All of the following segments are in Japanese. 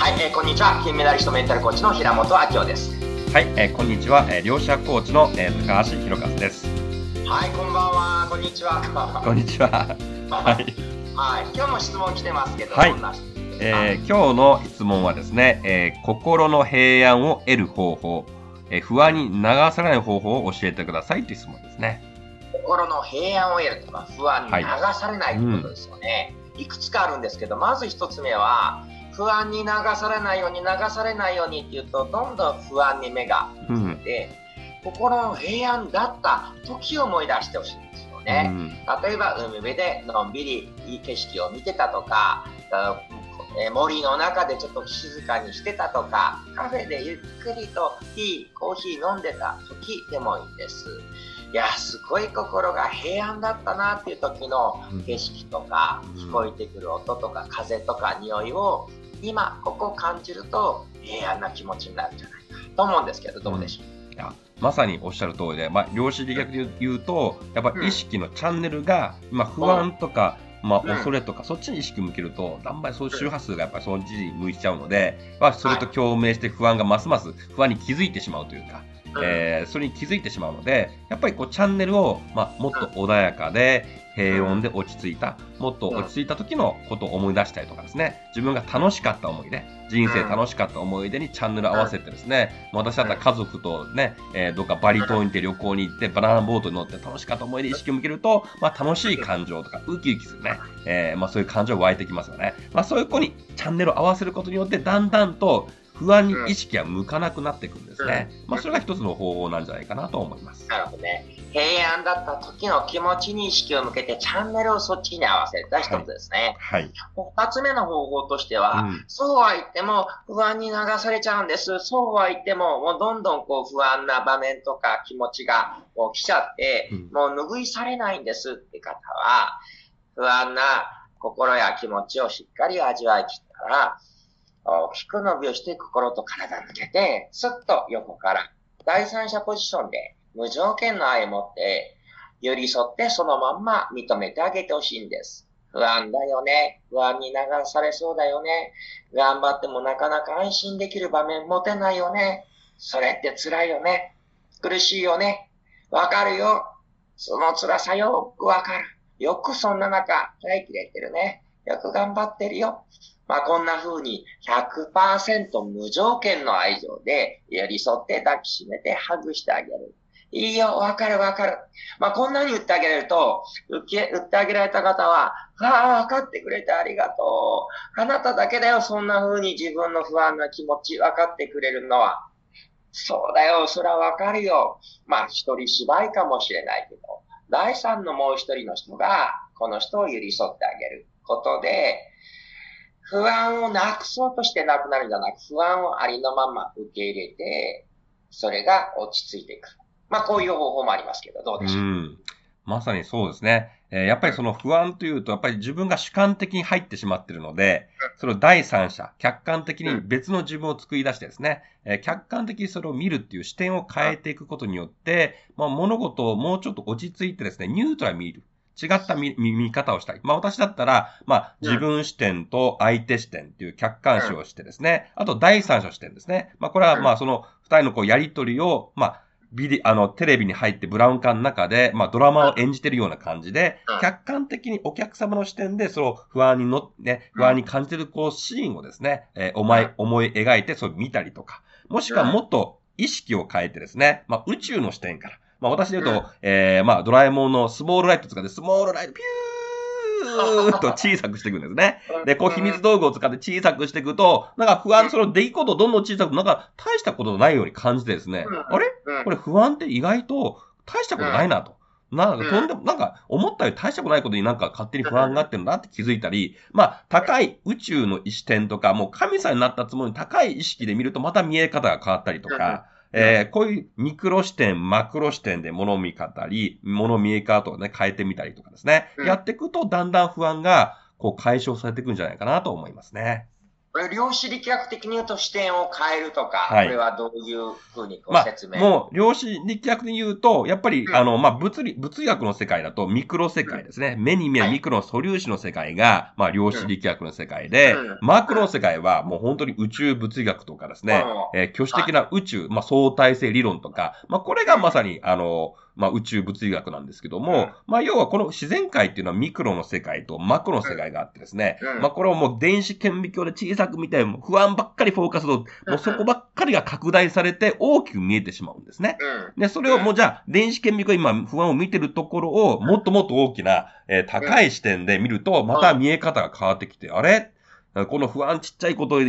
はい、えー、こんにちは。金メダリストメンタルコーチの平本明夫です。はい、えーこんにちは、えー両者コーチの、えー高橋弘和です。はい、こんばんは。こんにちは。こんにちは。はい、はい、今日も質問来てますけど、はいえー今日の質問はですね、えー心の平安を得る方法、えー不安に流されない方法を教えてくださいという質問ですね。心の平安を得るとか不安に流されないということですよね、いくつかあるんですけどまず一つ目は不安に流されないように流されないようにっていうとどんどん不安に目がうん。向いて、心の平安だった時を思い出してほしいんですよね、例えば海辺でのんびりいい景色を見てたとか森の中でちょっと静かにしてたとかカフェでゆっくりとティーコーヒー飲んでた時でもいいんです。いやすごい心が平安だったなっていう時のうん。景色とかうん聞こえてくる音とか風とか匂いを今ここ感じると平安な気持ちになるんじゃないか。と思うんですけどどうでしょう、いやまさにおっしゃる通りで、まあ、量子力学で言うと、やっぱり意識のチャンネルが、まあ、不安とか、まあ、うん。恐れとか、そっちに意識向けると、だんだんそういう周波数がやっぱりその時に向いちゃうので、まあ、それと共鳴して不安がますます不安に気づいてしまうというか、うんえーそれに気づいてしまうので、やっぱりこうチャンネルを、まあ、もっと穏やかで、平穏で落ち着いた、もっと落ち着いた時のことを思い出したりとかですね、自分が楽しかった思い出、人生楽しかった思い出にチャンネル合わせてですね、私だったら家族とね、えーどっかバリ島に行って旅行に行って、バナナボートに乗って楽しかった思い出意識を向けると、まあ楽しい感情とか、ウキウキするね、えーまあそういう感情が湧いてきますよね。まあそういう子にチャンネルを合わせることによって、だんだんと不安に意識が向かなくなっていくんですね。まあそれが一つの方法なんじゃないかなと思います。なるほどね。平安だった時の気持ちに意識を向けてチャンネルをそっちに合わせた一つですね。はい。二つ目の方法としては、うんそうは言っても不安に流されちゃうんです。そうは言っても、もうどんどんこう不安な場面とか気持ちがこう来ちゃって、うんもう拭いされないんですって方は、不安な心や気持ちをしっかり味わいきったら、大きく伸びをして心と体抜けて、すっと横から第三者ポジションで無条件の愛を持って寄り添ってそのまんま認めてあげてほしいんです。不安だよね。不安に流されそうだよね。頑張ってもなかなか安心できる場面持てないよね。それって辛いよね。苦しいよね。わかるよ。その辛さよくわかる。よくそんな中、耐えきれてるね。よく頑張ってるよ。まあこんな風に100%無条件の愛情で寄り添って抱きしめてハグしてあげる。いいよ、わかるわかる。まあこんなに言ってあげれると、受け、売ってあげられた方は、ああ、分かってくれてありがとう。あなただけだよ、そんな風に自分の不安な気持ち分かってくれるのは。そうだよ、それはわかるよ。まあ一人芝居かもしれないけど、第三のもう一人の人が、この人を寄り添ってあげることで、不安をなくそうとしてなくなるんじゃなく、不安をありのまま受け入れて、それが落ち着いていく。まあこういう方法もありますけど、どうでしょう。うん。まさにそうですね。えーやっぱりその不安というと、やっぱり自分が主観的に入ってしまっているので、それを第三者、客観的に別の自分を作り出してですね、えー客観的にそれを見るっていう視点を変えていくことによって、まあ、物事をもうちょっと落ち着いてですね、ニュートラルに見る。違った見見見方をしたい。まあ私だったら、まあ自分視点と相手視点っていう客観視をしてですね、あと第三者視点ですね。まあこれはまあその二人のこうやりとりを、まあビデあの、テレビに入ってブラウン管の中で、まあ、ドラマを演じてるような感じでうん、客観的にお客様の視点で、その不安にの、ね、不安に感じてる、こう、シーンをですね、えー思いうん、思い描いて、そう見たりとか、もしくはもっと意識を変えてですね、まあ、宇宙の視点から、まあ、私で言うと、えー、まあ、ドラえもんのスモールライト使って、スモールライト、ピューっと 小さくしていくんですね。で、こう秘密道具を使って小さくしていくと、なんか不安、その出来事をどんどん小さく、なんか大したことないように感じてですね、うん。あれ？うん。これ不安って意外と大したことないなと。なんかとんでも、なんか思ったより大したことないことになんか勝手に不安があってるんだって気づいたり、まあ高い宇宙の視点とか、もう神様になったつもりに高い意識で見るとまた見え方が変わったりとか、えーこういうミクロ視点、マクロ視点で物を見方り、物見え方をね、変えてみたりとかですね。うんやっていくとだんだん不安がこう解消されていくんじゃないかなと思いますね。量子力学的に言うと視点を変えるとか、はい。これはどういうふうにごま説明、あ、もう、量子力学で言うと、やっぱり、うん。あの、まあ、物理、物理学の世界だと、ミクロ世界ですね。目に見えミクロの素粒子の世界が、まあ、量子力学の世界で、うん。マクロの世界は、もう本当に宇宙物理学とかですね、うえー挙手的な宇宙、まあ、相対性理論とか、まあ、これがまさに、あの、まあ、宇宙物理学なんですけども、うん。まあ、要はこの自然界っていうのはミクロの世界とマクロの世界があってですね、うん。まあ、これをもう電子顕微鏡で小さく見て、不安ばっかりフォーカスと、もうそこばっかりが拡大されて大きく見えてしまうんですね。うん。で、それをもうじゃあ、電子顕微鏡今不安を見てるところをもっともっと大きな、えー高い視点で見ると、また見え方が変わってきて、あれ？この不安ちっちゃいことを考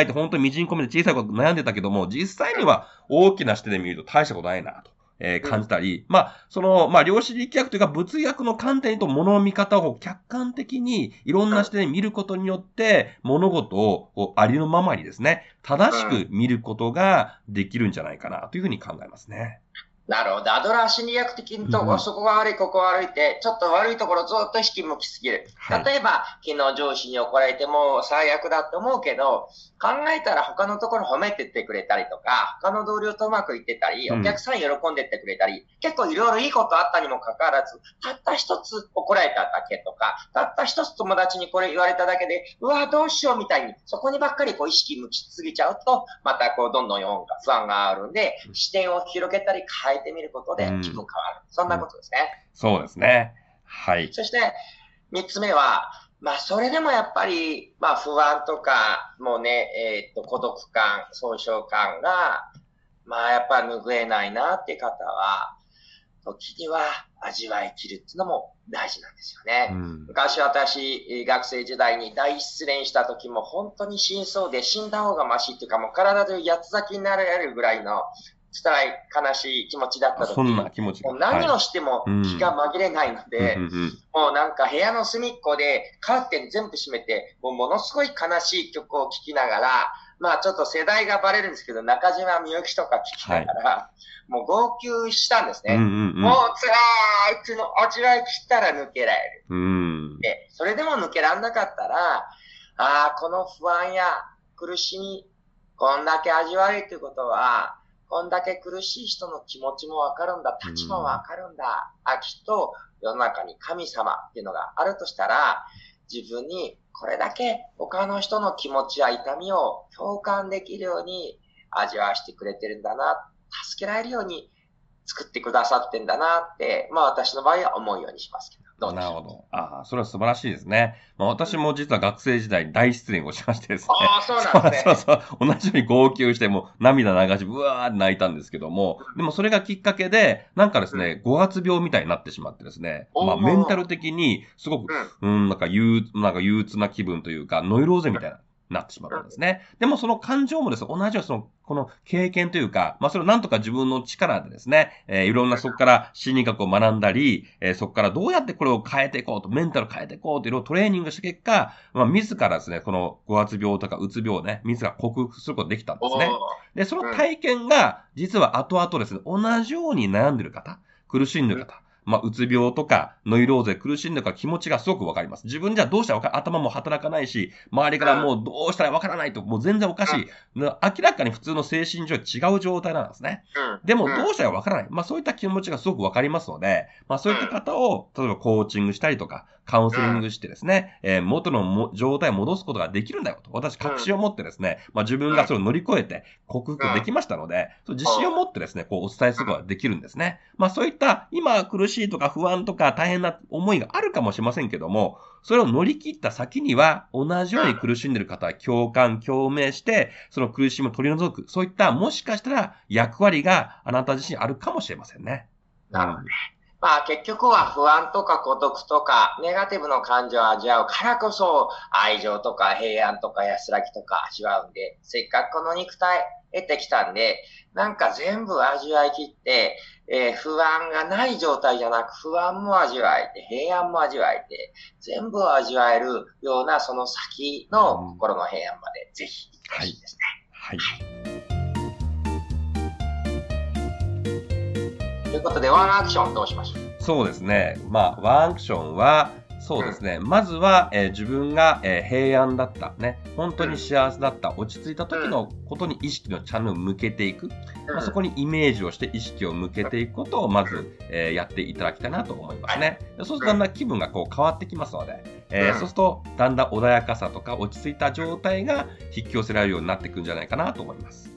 えて本当にみじん込めて小さいこと悩んでたけども、実際には大きな視点で見ると大したことないなと。えー感じたり、まあ、その、まあ、量子力学というか物理学の観点と物の見方を客観的にいろんな視点で見ることによって、物事をありのままにですね、正しく見ることができるんじゃないかなというふうに考えますね。なるほど。アドラー心理学的にと、うんそこが悪い、ここが悪いって、ちょっと悪いところずっと意識向きすぎる。はい例えば、昨日上司に怒られても最悪だって思うけど、考えたら他のところ褒めてってくれたりとか、他の同僚とうまくいってたり、うんお客さん喜んでってくれたり、結構いろいろいいことあったにもかかわらず、たった一つ怒られただけとか、たった一つ友達にこれ言われただけで、うわ、どうしようみたいに、そこにばっかりこう意識向きすぎちゃうと、またこうどんどん不安があるんで、視点を広げたり変えてみることでうん気分変わる。そんなことですね。そうですね。はい。そして、三つ目は、まあ、それでもやっぱり、まあ、不安とか、もうね、えーっと、孤独感、損傷感が、まあ、やっぱ拭えないなって方は、時には味わい切るっていうのも大事なんですよね。うん昔私、学生時代に大失恋した時も本当に死にそうで死んだ方がマシっていうかもう体中八つ咲きになれるぐらいの辛い悲しい気持ちだった時そんな気持ちが。もう何はをしてもうん気が紛れないのいで、もうなんか部屋の隅っこでカーテン全部閉めて、もうものすごい悲しい曲を聴きながら、まあちょっと世代がバレるんですけど、中島みゆきとか聴きながら、もう号泣したんですね。もう辛いっていうのを味わい切ったら抜けられる。うん。うん。で、それでも抜けらんなかったら、ああ、この不安や苦しみ、こんだけ味わえるということは、こんだけ苦しい人の気持ちもわかるんだ、立場もわかるんだ。あ、きっと世の中に神様っていうのがあるとしたら、自分にこれだけ他の人の気持ちや痛みを共感できるように味わわしてくれてるんだな、助けられるように作ってくださってんだなって、まあ私の場合は思うようにしますけど。どなるほど。ああ、それは素晴らしいですね。まあ、私も実は学生時代に大失恋をしましてですね。ああ、そうなんですね。そうそうそう。同じように号泣して、もう涙流し、うわーって泣いたんですけども、でもそれがきっかけで、なんかですね、五月病みたいになってしまってですね、まあメンタル的にすごく、うん。うん、なんか憂鬱、なんか憂鬱な気分というか、ノイローゼみたいな、なってしまったんですね。でもその感情もですね、同じようにその、この経験というか、まあそれをなんとか自分の力でですね、えーいろんなそこから心理学を学んだり、えーそこからどうやってこれを変えていこうと、メンタルを変えていこうというのをトレーニングした結果、まあ自らですね、この五月病とかうつ病をね、自ら克服することができたんですね。で、その体験が、実は後々ですね、同じように悩んでる方、苦しんでる方、まあ、うつ病とか、ノイローゼ苦しんでるから気持ちがすごくわかります。自分じゃどうしたら頭も働かないし、周りからもうどうしたらわからないと、もう全然おかしい。な明らかに普通の精神上違う状態なんですね。うん。でもうんどうしたらわからない。まあそういった気持ちがすごくわかりますので、まあそういった方を、例えばコーチングしたりとか、カウンセリングしてですね、えー元のも状態を戻すことができるんだよと。私確信を持ってですね、まあ自分がそれを乗り越えて克服できましたので、自信を持ってですね、こうお伝えすることができるんですね。まあそういった今苦しいとか不安とか大変な思いがあるかもしれませんけども、それを乗り切った先には、同じように苦しんでいる方は共感、共鳴して、その苦しみを取り除く、そういったもしかしたら役割があなた自身あるかもしれませんね。なるほどまあ結局は不安とか孤独とかネガティブの感情を味わうからこそ愛情とか平安とか安らぎとか味わうんで、せっかくこの肉体得てきたんで、なんか全部味わい切って、えー不安がない状態じゃなく不安も味わえて平安も味わえて全部を味わえるようなその先の心の平安までぜひ行ってほしいですね。はい。ということでワンアクションどうしましょう？そうですね。まあ、ワンアクションは、そうですね。まずは、えー自分が、えー平安だった、ね、本当に幸せだった、落ち着いた時のことに意識のチャンネルを向けていく、まあ、そこにイメージをして意識を向けていくことをまず、えーやっていただきたいなと思いますね。でそうするとだんだん気分がこう変わってきますので、えそうするとだんだん穏やかさとか落ち着いた状態が引き寄せられるようになっていくんじゃないかなと思います。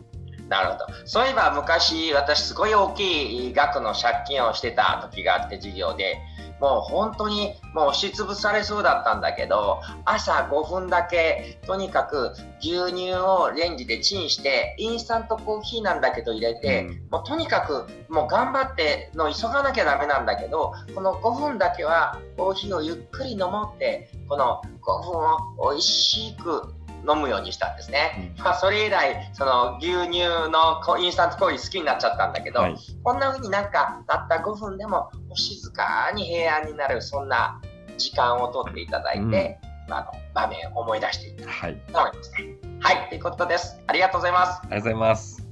なるほど。そういえば昔、私すごい大きい額の借金をしてた時があって、授業で。もう本当にもう押しつぶされそうだったんだけど、朝5分だけ、とにかく牛乳をレンジでチンして、インスタントコーヒーなんだけど入れて、うんもうとにかくもう頑張っての急がなきゃダメなんだけど、この5分だけはコーヒーをゆっくり飲もうって、この5分を美味しく飲むようにしたんですね。まあ、それ以来、その牛乳のこインスタントコーヒー好きになっちゃったんだけど、はいこんな風になんかたった5分でもお静かに平安になる、そんな時間をとっていただいて、まあ、あの場面を思い出していただきはい。たいと思いますね。はい、ということです。ありがとうございます。ありがとうございます。